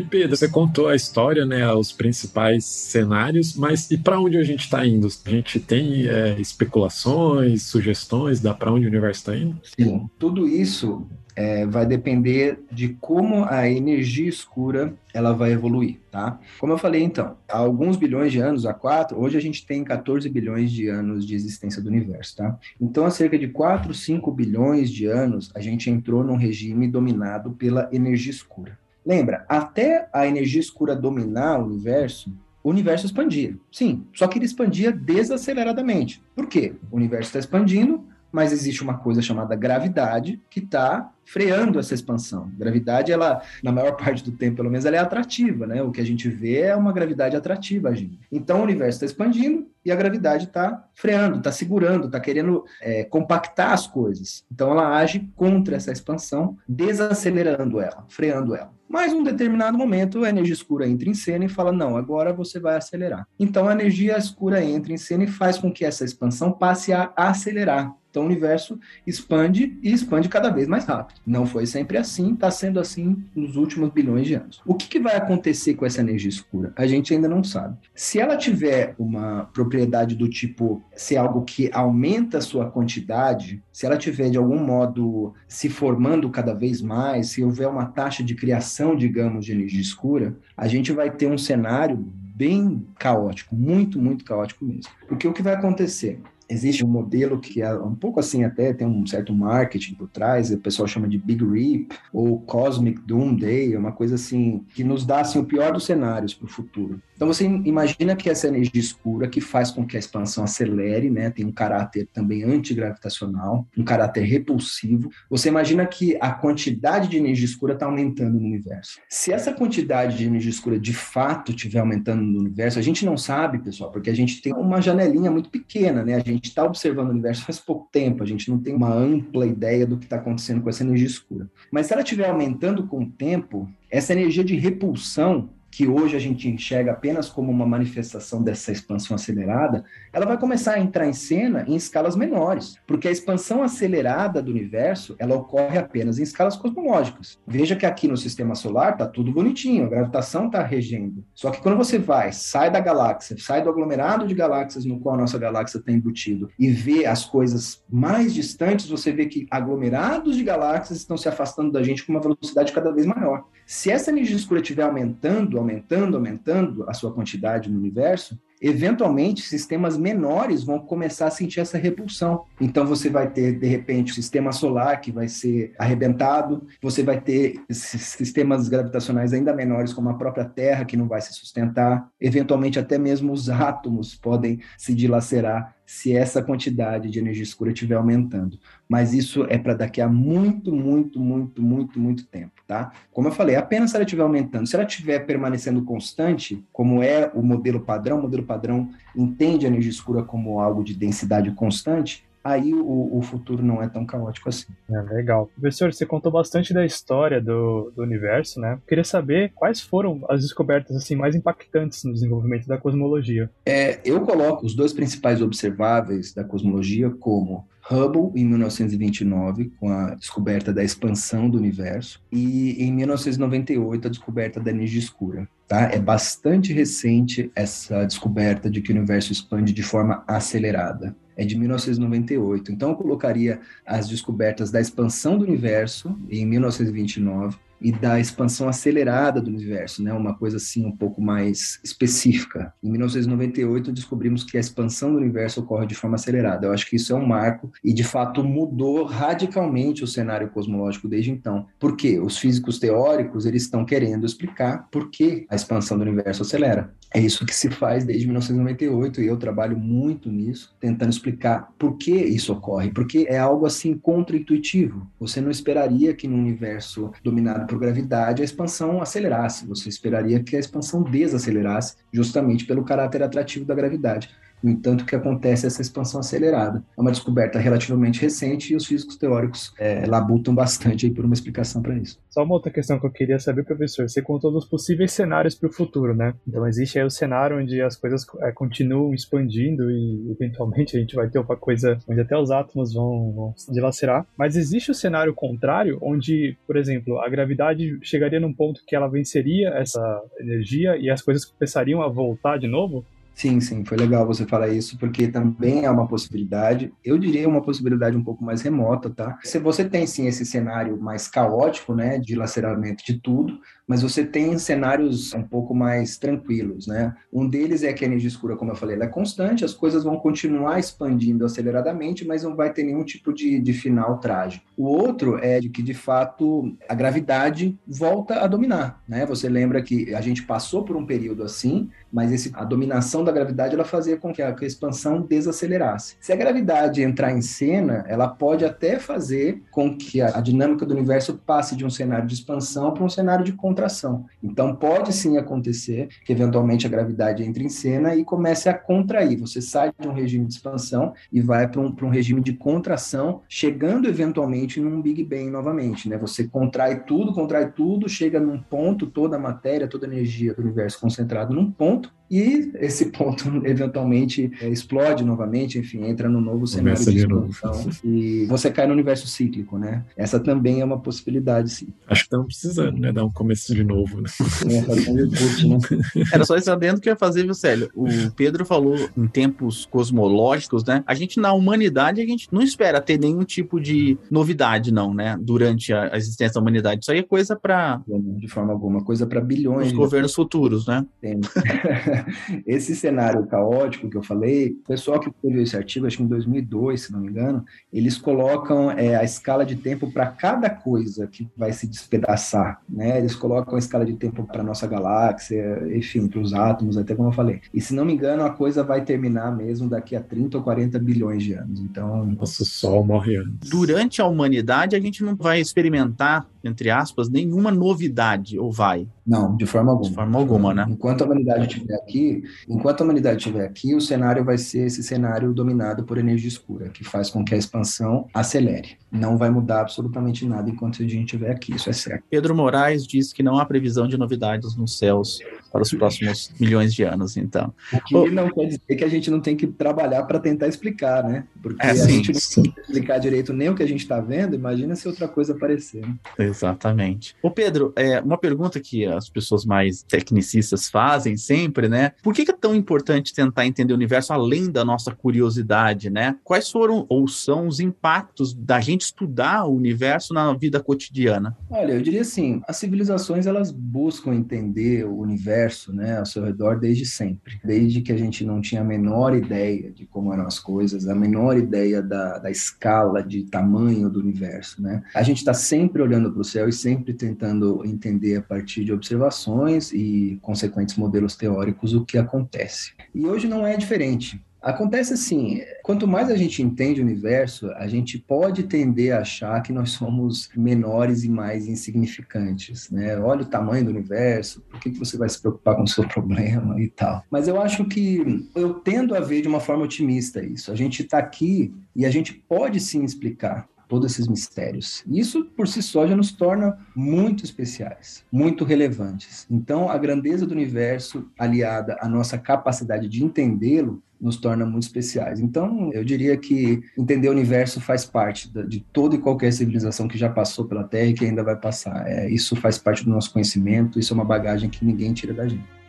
Speaker 2: E Pedro, você contou a história, né, os principais cenários, mas e para onde a gente está indo? A gente tem é, especulações, sugestões da para onde o universo está indo?
Speaker 4: Sim, tudo isso é, vai depender de como a energia escura ela vai evoluir, tá? Como eu falei então, há alguns bilhões de anos, há quatro, hoje a gente tem 14 bilhões de anos de existência do universo, tá? Então, há cerca de 4, 5 bilhões de anos, a gente entrou num regime dominado pela energia escura. Lembra, até a energia escura dominar o universo, o universo expandia. Sim, só que ele expandia desaceleradamente. Por quê? O universo está expandindo, mas existe uma coisa chamada gravidade que está freando essa expansão. Gravidade, ela, na maior parte do tempo, pelo menos, ela é atrativa, né? O que a gente vê é uma gravidade atrativa agindo. Então, o universo está expandindo e a gravidade está freando, está segurando, está querendo é, compactar as coisas. Então, ela age contra essa expansão, desacelerando ela, freando ela. Mas, num determinado momento, a energia escura entra em cena e fala: não, agora você vai acelerar. Então, a energia escura entra em cena e faz com que essa expansão passe a acelerar. Então o universo expande e expande cada vez mais rápido. Não foi sempre assim, está sendo assim nos últimos bilhões de anos. O que, que, vai acontecer com essa energia escura? A gente ainda não sabe. Se ela tiver uma propriedade do tipo ser algo que aumenta a sua quantidade, se ela tiver de algum modo se formando cada vez mais, se houver uma taxa de criação, digamos, de energia escura, a gente vai ter um cenário bem caótico, muito, muito caótico mesmo. Porque o que vai acontecer? Existe um modelo que é um pouco assim até, tem um certo marketing por trás, o pessoal chama de Big Rip ou Cosmic Doomsday, é uma coisa assim, que nos dá assim, o pior dos cenários para o futuro. Então você imagina que essa energia escura que faz com que a expansão acelere, né, tem um caráter também antigravitacional, um caráter repulsivo. Você imagina que a quantidade de energia escura está aumentando no universo. Se essa quantidade de energia escura de fato estiver aumentando no universo, a gente não sabe, pessoal, porque a gente tem uma janelinha muito pequena, né? A gente está observando o universo faz pouco tempo, a gente não tem uma ampla ideia do que está acontecendo com essa energia escura. Mas se ela estiver aumentando com o tempo, essa energia de repulsão que hoje a gente enxerga apenas como uma manifestação dessa expansão acelerada, ela vai começar a entrar em cena em escalas menores, porque a expansão acelerada do universo, ela ocorre apenas em escalas cosmológicas. Veja que aqui no sistema solar tá tudo bonitinho, a gravitação está regendo. Só que quando você vai, sai da galáxia, sai do aglomerado de galáxias no qual a nossa galáxia está embutido e vê as coisas mais distantes, você vê que aglomerados de galáxias estão se afastando da gente com uma velocidade cada vez maior. Se essa energia escura estiver aumentando, aumentando, aumentando a sua quantidade no universo, eventualmente sistemas menores vão começar a sentir essa repulsão. Então você vai ter, de repente, o sistema solar que vai ser arrebentado, você vai ter sistemas gravitacionais ainda menores, como a própria Terra, que não vai se sustentar, eventualmente até mesmo os átomos podem se dilacerar se essa quantidade de energia escura estiver aumentando. Mas isso é para daqui a muito, muito, muito, muito, muito tempo, tá? Como eu falei, apenas se ela estiver aumentando. Se ela estiver permanecendo constante, como é o modelo padrão, o modelo padrão entende a energia escura como algo de densidade constante, aí o, o, futuro não é tão caótico assim.
Speaker 3: É, legal. Professor, você contou bastante da história do, do universo, né? queria saber quais foram as descobertas assim mais impactantes no desenvolvimento da cosmologia.
Speaker 4: É, eu coloco os dois principais observáveis da cosmologia como Hubble em 1929, com a descoberta da expansão do universo, e em 1998 a descoberta da energia escura. Tá? É bastante recente essa descoberta de que o universo expande de forma acelerada é de 1998. Então eu colocaria as descobertas da expansão do universo em 1929 e da expansão acelerada do universo, né? Uma coisa assim um pouco mais específica. Em 1998 descobrimos que a expansão do universo ocorre de forma acelerada. Eu acho que isso é um marco e de fato mudou radicalmente o cenário cosmológico desde então. Por quê? Os físicos teóricos eles estão querendo explicar por que a expansão do universo acelera. É isso que se faz desde 1998 e eu trabalho muito nisso, tentando explicar por que isso ocorre, porque é algo assim contra-intuitivo. Você não esperaria que no universo dominado por gravidade a expansão acelerasse, você esperaria que a expansão desacelerasse, justamente pelo caráter atrativo da gravidade. No entanto, que acontece essa expansão acelerada. É uma descoberta relativamente recente e os físicos teóricos é, labutam bastante aí por uma explicação para isso.
Speaker 3: Só uma outra questão que eu queria saber, professor. Você contou dos possíveis cenários para o futuro, né? Então, existe aí o cenário onde as coisas é, continuam expandindo e, eventualmente, a gente vai ter uma coisa onde até os átomos vão, vão se dilacerar. Mas existe o cenário contrário, onde, por exemplo, a gravidade chegaria num ponto que ela venceria essa energia e as coisas começariam a voltar de novo?
Speaker 4: Sim, sim, foi legal você falar isso, porque também é uma possibilidade. Eu diria uma possibilidade um pouco mais remota, tá? Se você tem sim esse cenário mais caótico, né, de laceramento de tudo, mas você tem cenários um pouco mais tranquilos, né? Um deles é que a energia escura, como eu falei, ela é constante, as coisas vão continuar expandindo aceleradamente, mas não vai ter nenhum tipo de, de final trágico. O outro é de que, de fato, a gravidade volta a dominar, né? Você lembra que a gente passou por um período assim, mas esse, a dominação da gravidade ela fazia com que a, que a expansão desacelerasse. Se a gravidade entrar em cena, ela pode até fazer com que a, a dinâmica do universo passe de um cenário de expansão para um cenário de contra contração. Então, pode sim acontecer que eventualmente a gravidade entre em cena e comece a contrair. Você sai de um regime de expansão e vai para um, um regime de contração, chegando eventualmente num Big Bang novamente. Né? Você contrai tudo, contrai tudo, chega num ponto, toda a matéria, toda a energia do universo concentrado num ponto, e esse ponto eventualmente é, explode novamente, enfim, entra no novo cenário de expansão e você cai no universo cíclico, né? Essa também é uma possibilidade, sim.
Speaker 2: Acho que estamos precisando, né? Dar um começo de novo, né? É,
Speaker 1: reboot, né? Era só isso adendo que eu ia fazer, viu, Célio? O Pedro falou em tempos cosmológicos, né? A gente, na humanidade, a gente não espera ter nenhum tipo de novidade, não, né? Durante a existência da humanidade. Isso aí é coisa para...
Speaker 4: De forma alguma, coisa para bilhões. Os
Speaker 1: governos futuros, né?
Speaker 4: Tem. esse cenário caótico que eu falei, o pessoal que escreveu esse artigo, acho que em 2002, se não me engano, eles colocam é, a escala de tempo para cada coisa que vai se despedaçar, né? Eles colocam a escala de tempo para nossa galáxia, enfim, para os átomos, até como eu falei. E se não me engano, a coisa vai terminar mesmo daqui a 30 ou 40 bilhões de anos. Então,
Speaker 2: nosso Sol morre antes.
Speaker 1: Durante a humanidade, a gente não vai experimentar entre aspas, nenhuma novidade, ou vai?
Speaker 4: Não, de forma alguma.
Speaker 1: De forma alguma, né?
Speaker 4: Enquanto a humanidade estiver aqui, enquanto a humanidade estiver aqui, o cenário vai ser esse cenário dominado por energia escura, que faz com que a expansão acelere. Não vai mudar absolutamente nada enquanto a gente estiver aqui, isso é certo.
Speaker 1: Pedro Moraes diz que não há previsão de novidades nos céus para os próximos milhões de anos, então.
Speaker 4: O que oh. não quer dizer que a gente não tem que trabalhar para tentar explicar, né? Porque é, a gente não tem que explicar direito nem o que a gente está vendo, imagina se outra coisa aparecer. Né?
Speaker 1: Exatamente. Ô Pedro, é, uma pergunta que as pessoas mais tecnicistas fazem sempre, né? Por que é tão importante tentar entender o universo além da nossa curiosidade, né? Quais foram ou são os impactos da gente estudar o universo na vida cotidiana?
Speaker 4: Olha, eu diria assim, as civilizações elas buscam entender o universo, né, ao seu redor desde sempre, desde que a gente não tinha a menor ideia de como eram as coisas, a menor ideia da, da escala de tamanho do universo, né? A gente está sempre olhando para o céu e sempre tentando entender a partir de observações e consequentes modelos teóricos o que acontece. E hoje não é diferente. Acontece assim, quanto mais a gente entende o universo, a gente pode tender a achar que nós somos menores e mais insignificantes, né? Olha o tamanho do universo, por que, que você vai se preocupar com o seu problema e tal. Mas eu acho que eu tendo a ver de uma forma otimista isso. A gente está aqui e a gente pode sim explicar todos esses mistérios. Isso por si só já nos torna muito especiais, muito relevantes. Então, a grandeza do universo, aliada à nossa capacidade de entendê-lo, nos torna muito especiais. Então, eu diria que entender o universo faz parte de toda e qualquer civilização que já passou pela Terra e que ainda vai passar. É, isso faz parte do nosso conhecimento, isso é uma bagagem que ninguém tira da gente.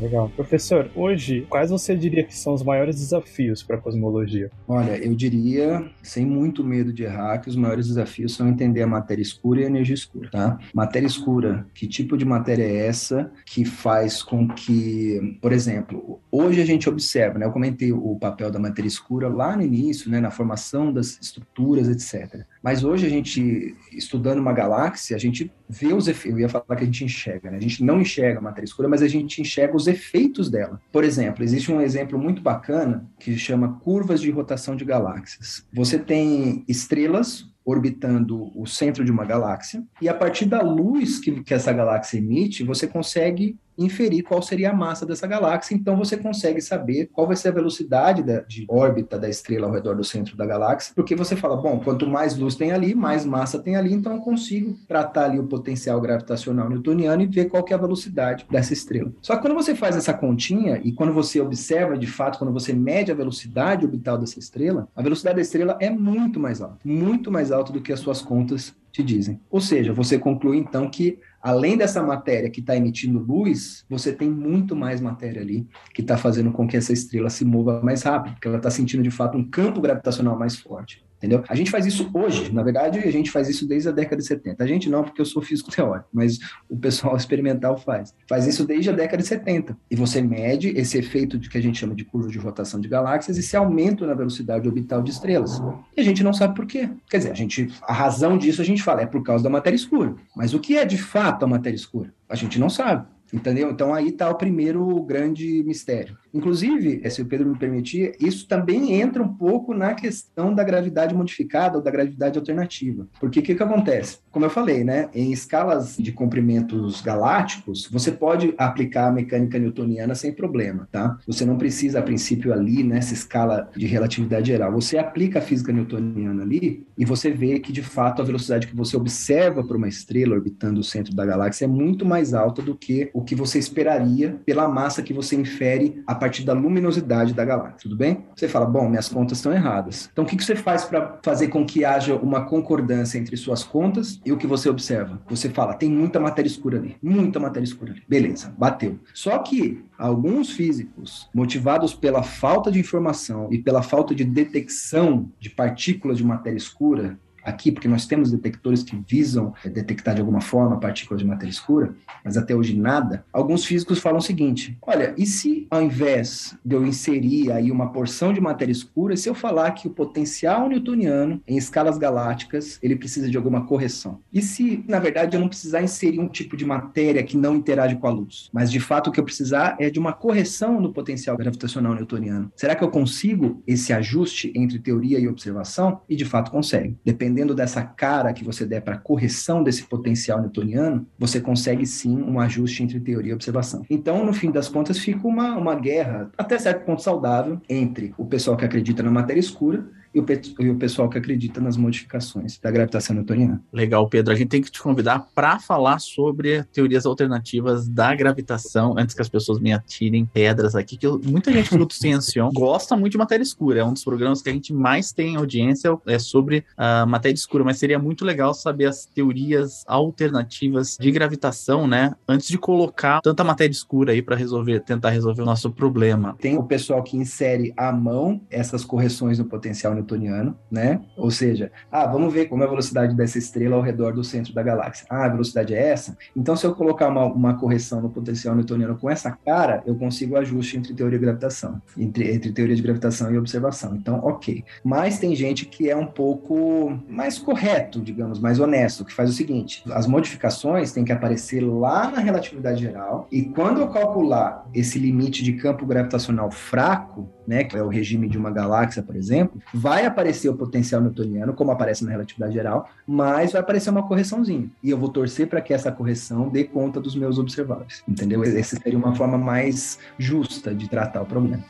Speaker 3: Legal. Professor, hoje, quais você diria que são os maiores desafios para a cosmologia?
Speaker 4: Olha, eu diria, sem muito medo de errar, que os maiores desafios são entender a matéria escura e a energia escura, tá? Matéria escura, que tipo de matéria é essa que faz com que, por exemplo, hoje a gente observa, né? Eu comentei o papel da matéria escura lá no início, né? Na formação das estruturas, etc. Mas hoje a gente, estudando uma galáxia, a gente vê os efeitos. Eu ia falar que a gente enxerga, né? A gente não enxerga a matéria escura, mas a gente enxerga os efeitos dela. Por exemplo, existe um exemplo muito bacana que chama curvas de rotação de galáxias. Você tem estrelas orbitando o centro de uma galáxia, e a partir da luz que, que essa galáxia emite, você consegue inferir qual seria a massa dessa galáxia, então você consegue saber qual vai ser a velocidade da, de órbita da estrela ao redor do centro da galáxia, porque você fala, bom, quanto mais luz tem ali, mais massa tem ali, então eu consigo tratar ali o potencial gravitacional newtoniano e ver qual que é a velocidade dessa estrela. Só que quando você faz essa continha e quando você observa de fato, quando você mede a velocidade orbital dessa estrela, a velocidade da estrela é muito mais alta, muito mais alta do que as suas contas te dizem. Ou seja, você conclui então que além dessa matéria que está emitindo luz, você tem muito mais matéria ali que está fazendo com que essa estrela se mova mais rápido, porque ela está sentindo de fato um campo gravitacional mais forte. Entendeu? A gente faz isso hoje, na verdade, a gente faz isso desde a década de 70. A gente não, porque eu sou físico teórico, mas o pessoal experimental faz. Faz isso desde a década de 70. E você mede esse efeito de que a gente chama de curva de rotação de galáxias, esse aumento na velocidade orbital de estrelas. E a gente não sabe por quê. Quer dizer, a gente, a razão disso a gente fala é por causa da matéria escura. Mas o que é de fato a matéria escura? A gente não sabe. Entendeu? Então aí está o primeiro grande mistério. Inclusive, se o Pedro me permitir, isso também entra um pouco na questão da gravidade modificada ou da gravidade alternativa. Porque o que, que acontece? Como eu falei, né? Em escalas de comprimentos galácticos, você pode aplicar a mecânica newtoniana sem problema, tá? Você não precisa, a princípio, ali, nessa escala de relatividade geral. Você aplica a física newtoniana ali e você vê que, de fato, a velocidade que você observa para uma estrela orbitando o centro da galáxia é muito mais alta do que o que você esperaria pela massa que você infere a partir da luminosidade da galáxia, tudo bem? Você fala, bom, minhas contas estão erradas. Então, o que, que você faz para fazer com que haja uma concordância entre suas contas e o que você observa? Você fala, tem muita matéria escura ali, muita matéria escura ali. Beleza, bateu. Só que alguns físicos, motivados pela falta de informação e pela falta de detecção de partículas de matéria escura, aqui, porque nós temos detectores que visam é, detectar de alguma forma partículas de matéria escura, mas até hoje nada. Alguns físicos falam o seguinte: olha, e se ao invés de eu inserir aí uma porção de matéria escura, se eu falar que o potencial newtoniano em escalas galácticas ele precisa de alguma correção? E se, na verdade, eu não precisar inserir um tipo de matéria que não interage com a luz, mas de fato o que eu precisar é de uma correção no potencial gravitacional newtoniano? Será que eu consigo esse ajuste entre teoria e observação? E de fato consegue. Depende dependendo dessa cara que você der para correção desse potencial newtoniano, você consegue sim um ajuste entre teoria e observação. Então, no fim das contas, fica uma, uma guerra, até certo ponto saudável, entre o pessoal que acredita na matéria escura e o, e o pessoal que acredita nas modificações da gravitação newtoniana.
Speaker 1: Legal, Pedro. A gente tem que te convidar para falar sobre teorias alternativas da gravitação, antes que as pessoas me atirem pedras aqui, que eu, muita gente do Ciencion gosta muito de matéria escura. É um dos programas que a gente mais tem audiência é sobre a uh, matéria escura, mas seria muito legal saber as teorias alternativas de gravitação, né? Antes de colocar tanta matéria escura aí para resolver, tentar resolver o nosso problema.
Speaker 4: Tem o pessoal que insere à mão essas correções no potencial newtoniano, né? Ou seja, ah, vamos ver como é a velocidade dessa estrela ao redor do centro da galáxia. Ah, a velocidade é essa? Então, se eu colocar uma, uma correção no potencial newtoniano com essa cara, eu consigo ajuste entre teoria e gravitação, entre, entre teoria de gravitação e observação. Então, ok. Mas tem gente que é um pouco mais correto, digamos, mais honesto, que faz o seguinte: as modificações têm que aparecer lá na relatividade geral, e quando eu calcular esse limite de campo gravitacional fraco, né, que é o regime de uma galáxia, por exemplo, vai aparecer o potencial newtoniano, como aparece na relatividade geral, mas vai aparecer uma correçãozinha. E eu vou torcer para que essa correção dê conta dos meus observáveis. Entendeu? Essa seria uma forma mais justa de tratar o problema.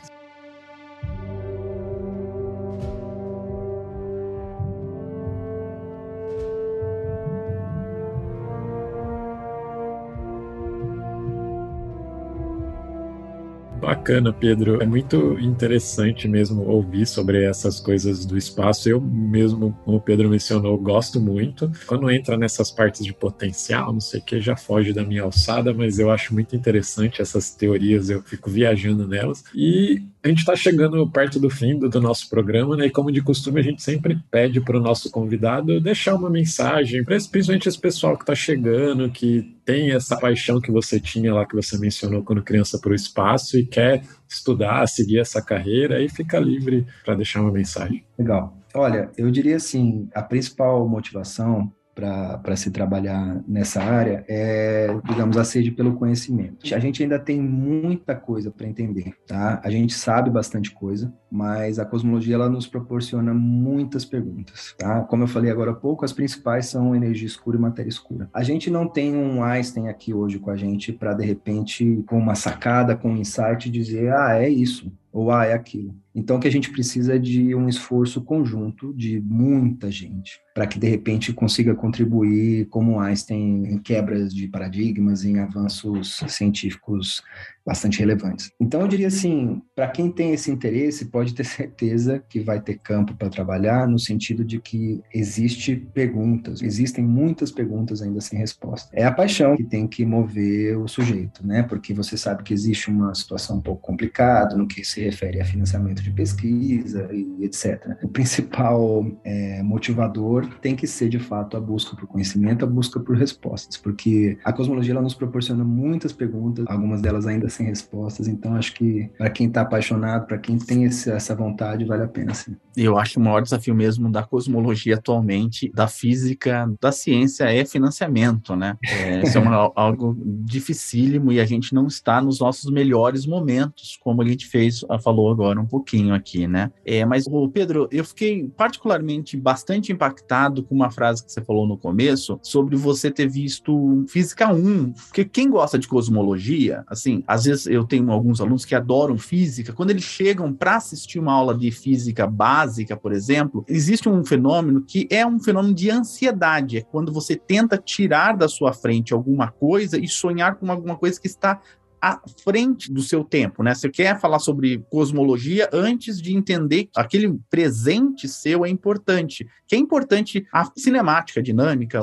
Speaker 2: Bacana, Pedro. É muito interessante mesmo ouvir sobre essas coisas do espaço. Eu mesmo, como o Pedro mencionou, gosto muito. Quando entra nessas partes de potencial, não sei o que, já foge da minha alçada, mas eu acho muito interessante essas teorias, eu fico viajando nelas. E a gente está chegando perto do fim do, do, nosso programa, né? E como de costume, a gente sempre pede para o nosso convidado deixar uma mensagem, principalmente esse pessoal que está chegando, que tem essa paixão que você tinha lá, que você mencionou quando criança para o espaço e quer estudar, seguir essa carreira, e fica livre para deixar uma mensagem.
Speaker 4: Legal. Olha, eu diria assim, a principal motivação para se trabalhar nessa área é, digamos, a sede pelo conhecimento. A gente ainda tem muita coisa para entender, tá? A gente sabe bastante coisa, mas a cosmologia ela nos proporciona muitas perguntas, tá? Como eu falei agora há pouco, as principais são energia escura e matéria escura. A gente não tem um Einstein aqui hoje com a gente para de repente com uma sacada, com um insight dizer, ah, é isso ou ah, é aquilo. Então, o que a gente precisa é de um esforço conjunto de muita gente, para que de repente consiga contribuir, como Einstein, em quebras de paradigmas, em avanços científicos bastante relevantes. Então, eu diria assim: para quem tem esse interesse, pode ter certeza que vai ter campo para trabalhar, no sentido de que existe perguntas, existem muitas perguntas ainda sem resposta. É a paixão que tem que mover o sujeito, né? Porque você sabe que existe uma situação um pouco complicada no que se se refere a financiamento de pesquisa e etc. O principal é, motivador tem que ser, de fato, a busca por conhecimento, a busca por respostas, porque a cosmologia ela nos proporciona muitas perguntas, algumas delas ainda sem respostas, então acho que para quem está apaixonado, para quem tem esse, essa vontade, vale a pena sim.
Speaker 1: Eu acho que o maior desafio mesmo da cosmologia atualmente, da física, da ciência é financiamento, né? É, isso é uma, algo dificílimo e a gente não está nos nossos melhores momentos, como a gente fez, falou agora um pouquinho aqui, né? É, mas, ô Pedro, eu fiquei particularmente bastante impactado com uma frase que você falou no começo sobre você ter visto Física 1, porque quem gosta de cosmologia, assim, às vezes eu tenho alguns alunos que adoram física, quando eles chegam para assistir uma aula de física básica, por exemplo, existe um fenômeno que é um fenômeno de ansiedade, é quando você tenta tirar da sua frente alguma coisa e sonhar com alguma coisa que está à frente do seu tempo, né? Você quer falar sobre cosmologia antes de entender que aquele presente seu é importante, que é importante a cinemática, a dinâmica.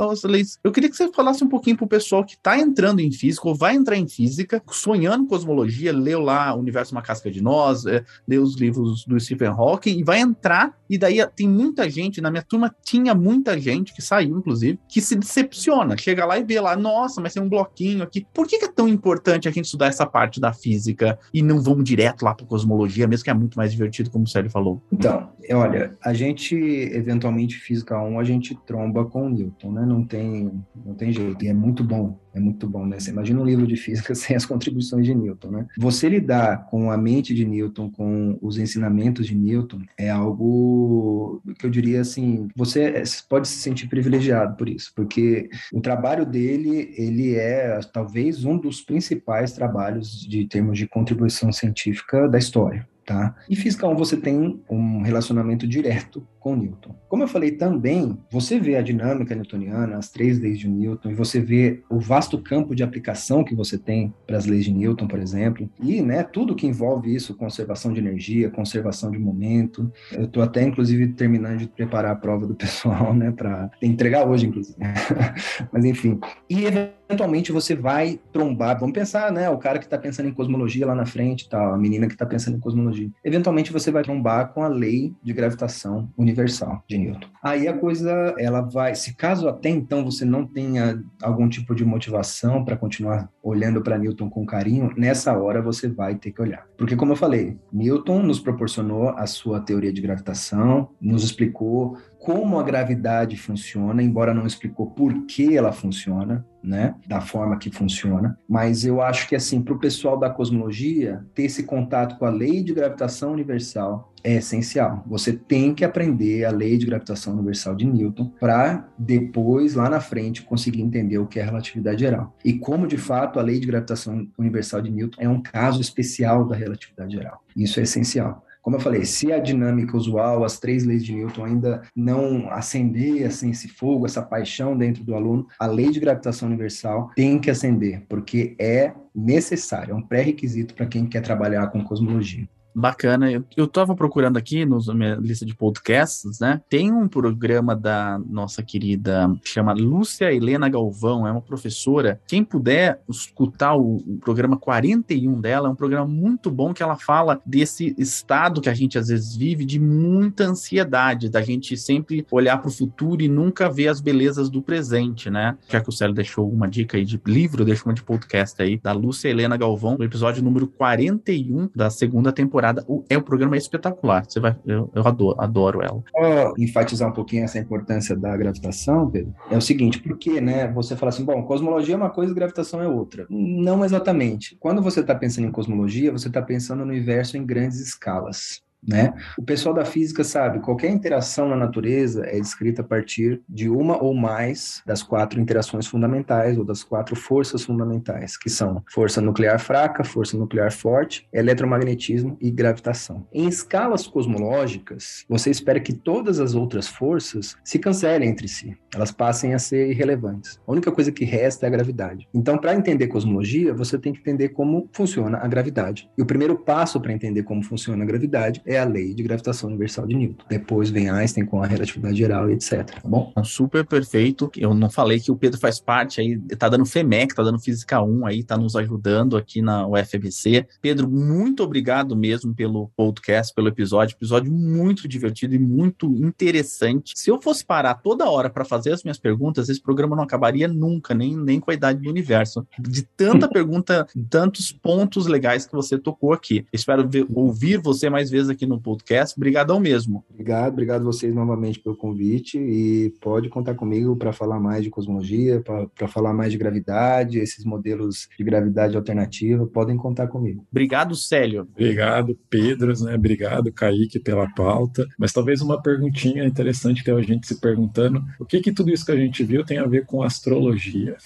Speaker 1: Eu queria que você falasse um pouquinho para o pessoal que está entrando em física ou vai entrar em física, sonhando cosmologia, leu lá O Universo Uma Casca de Nós, é, leu os livros do Stephen Hawking e vai entrar e daí tem muita gente, na minha turma tinha muita gente que saiu, inclusive, que se decepciona, chega lá e vê lá, nossa, mas tem um bloquinho aqui. Por que, que é tão importante a gente estudar essa parte da física e não vamos direto lá para cosmologia, mesmo que é muito mais divertido, como o Célio falou?
Speaker 4: Então, olha, a gente, eventualmente, física 1, a gente tromba com Newton, né? Não tem, não tem jeito. E é muito bom é muito bom, né? Você imagina um livro de física sem as contribuições de Newton, né? Você lidar com a mente de Newton, com os ensinamentos de Newton, é algo que eu diria assim, você pode se sentir privilegiado por isso, porque o trabalho dele, ele é talvez um dos principais trabalhos de termos de contribuição científica da história. Tá? E física 1 você tem um relacionamento direto com Newton. Como eu falei também, você vê a dinâmica newtoniana, as três leis de Newton, e você vê o vasto campo de aplicação que você tem para as leis de Newton, por exemplo, e né, tudo que envolve isso, conservação de energia, conservação de momento. Eu estou até, inclusive, terminando de preparar a prova do pessoal, né, para entregar hoje, inclusive. Mas enfim. E eventualmente você vai trombar, vamos pensar, né, o cara que está pensando em cosmologia lá na frente, tal, a menina que está pensando em cosmologia. Eventualmente você vai trombar com a lei de gravitação universal universal de Newton. Aí a coisa, ela vai, se caso até então você não tenha algum tipo de motivação para continuar olhando para Newton com carinho, nessa hora você vai ter que olhar. Porque como eu falei, Newton nos proporcionou a sua teoria de gravitação, nos explicou como a gravidade funciona, embora não explicou por que ela funciona, né, da forma que funciona, mas eu acho que assim, para o pessoal da cosmologia, ter esse contato com a lei de gravitação universal é essencial. Você tem que aprender a lei de gravitação universal de Newton para depois, lá na frente, conseguir entender o que é relatividade geral. E como, de fato, a lei de gravitação universal de Newton é um caso especial da relatividade geral. Isso é essencial. Como eu falei, se a dinâmica usual, as três leis de Newton ainda não acender assim, esse fogo, essa paixão dentro do aluno, a lei de gravitação universal tem que acender, porque é necessário, é um pré-requisito para quem quer trabalhar com cosmologia.
Speaker 1: Bacana. Eu, eu tava procurando aqui na minha lista de podcasts, né? Tem um programa da nossa querida, chama Lúcia Helena Galvão, é uma professora. Quem puder escutar o, o programa 41 dela, é um programa muito bom que ela fala desse estado que a gente às vezes vive de muita ansiedade, da gente sempre olhar para o futuro e nunca ver as belezas do presente, né? Já que o Célio deixou uma dica aí de livro, deixou uma de podcast aí, da Lúcia Helena Galvão, no episódio número 41 da segunda temporada temporada. É, o programa é espetacular. Você vai, eu, eu adoro, adoro ela.
Speaker 4: Só enfatizar um pouquinho essa importância da gravitação, Pedro, é o seguinte, porque, né, você fala assim, bom, cosmologia é uma coisa e gravitação é outra. Não exatamente. Quando você está pensando em cosmologia, você está pensando no universo em grandes escalas. Né? O pessoal da física sabe, qualquer interação na natureza é descrita a partir de uma ou mais das quatro interações fundamentais ou das quatro forças fundamentais, que são força nuclear fraca, força nuclear forte, eletromagnetismo e gravitação. Em escalas cosmológicas, você espera que todas as outras forças se cancelem entre si, elas passem a ser irrelevantes. A única coisa que resta é a gravidade. Então, para entender cosmologia, você tem que entender como funciona a gravidade. E o primeiro passo para entender como funciona a gravidade é a lei de gravitação universal de Newton. Depois vem Einstein com a relatividade geral e etc. Tá bom?
Speaker 1: Super perfeito. Eu não falei que o Pedro faz parte aí, tá dando FEMEC, tá dando Física 1 aí, tá nos ajudando aqui na UFBC. Pedro, muito obrigado mesmo pelo podcast, pelo episódio. Episódio muito divertido e muito interessante. Se eu fosse parar toda hora para fazer as minhas perguntas, esse programa não acabaria nunca, nem, nem com a idade do universo. De tanta pergunta, tantos pontos legais que você tocou aqui. Espero ver, ouvir você mais vezes aqui no podcast. Obrigadão mesmo.
Speaker 4: Obrigado, obrigado vocês novamente pelo convite e pode contar comigo para falar mais de cosmologia, para falar mais de gravidade, esses modelos de gravidade alternativa, podem contar comigo.
Speaker 1: Obrigado, Célio.
Speaker 2: Obrigado, Pedro, né? Obrigado, Kaique, pela pauta. Mas talvez uma perguntinha interessante que a gente se perguntando: o que que tudo isso que a gente viu tem a ver com astrologia?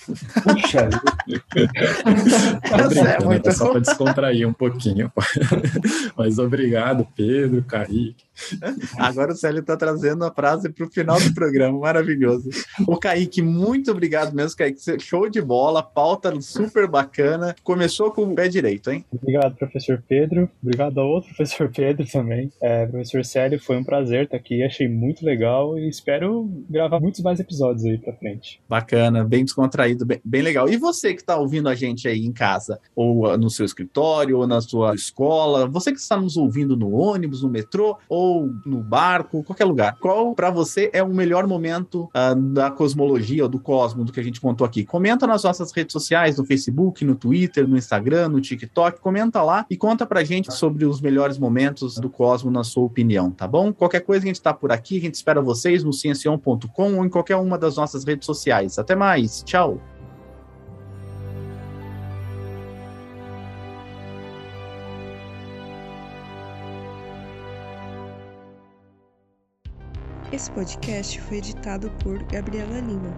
Speaker 4: Puxa!
Speaker 2: é muito... só para descontrair um pouquinho. Mas obrigado, Pedro, Kaique.
Speaker 1: Agora o Célio está trazendo a frase para o final do programa, maravilhoso. O Kaique, muito obrigado mesmo, Kaique. Show de bola, pauta super bacana. Começou com o pé direito, hein?
Speaker 3: Obrigado, professor Pedro. Obrigado ao outro professor Pedro também. É, professor Célio, foi um prazer estar aqui, achei muito legal e espero gravar muitos mais episódios aí para frente.
Speaker 1: Bacana, bem descontraído, bem, bem legal. E você que está ouvindo a gente aí em casa, ou no seu escritório, ou na sua escola, você que está nos ouvindo no ônibus, no metrô, ou no barco, qualquer lugar. Qual para você é o melhor momento uh, da cosmologia ou do cosmo do que a gente contou aqui? Comenta nas nossas redes sociais, no Facebook, no Twitter, no Instagram, no TikTok, comenta lá e conta pra gente sobre os melhores momentos do cosmo na sua opinião, tá bom? Qualquer coisa a gente está por aqui, a gente espera vocês no ciencion.com ou em qualquer uma das nossas redes sociais. Até mais, tchau!
Speaker 5: Esse podcast foi editado por Gabriela Lima.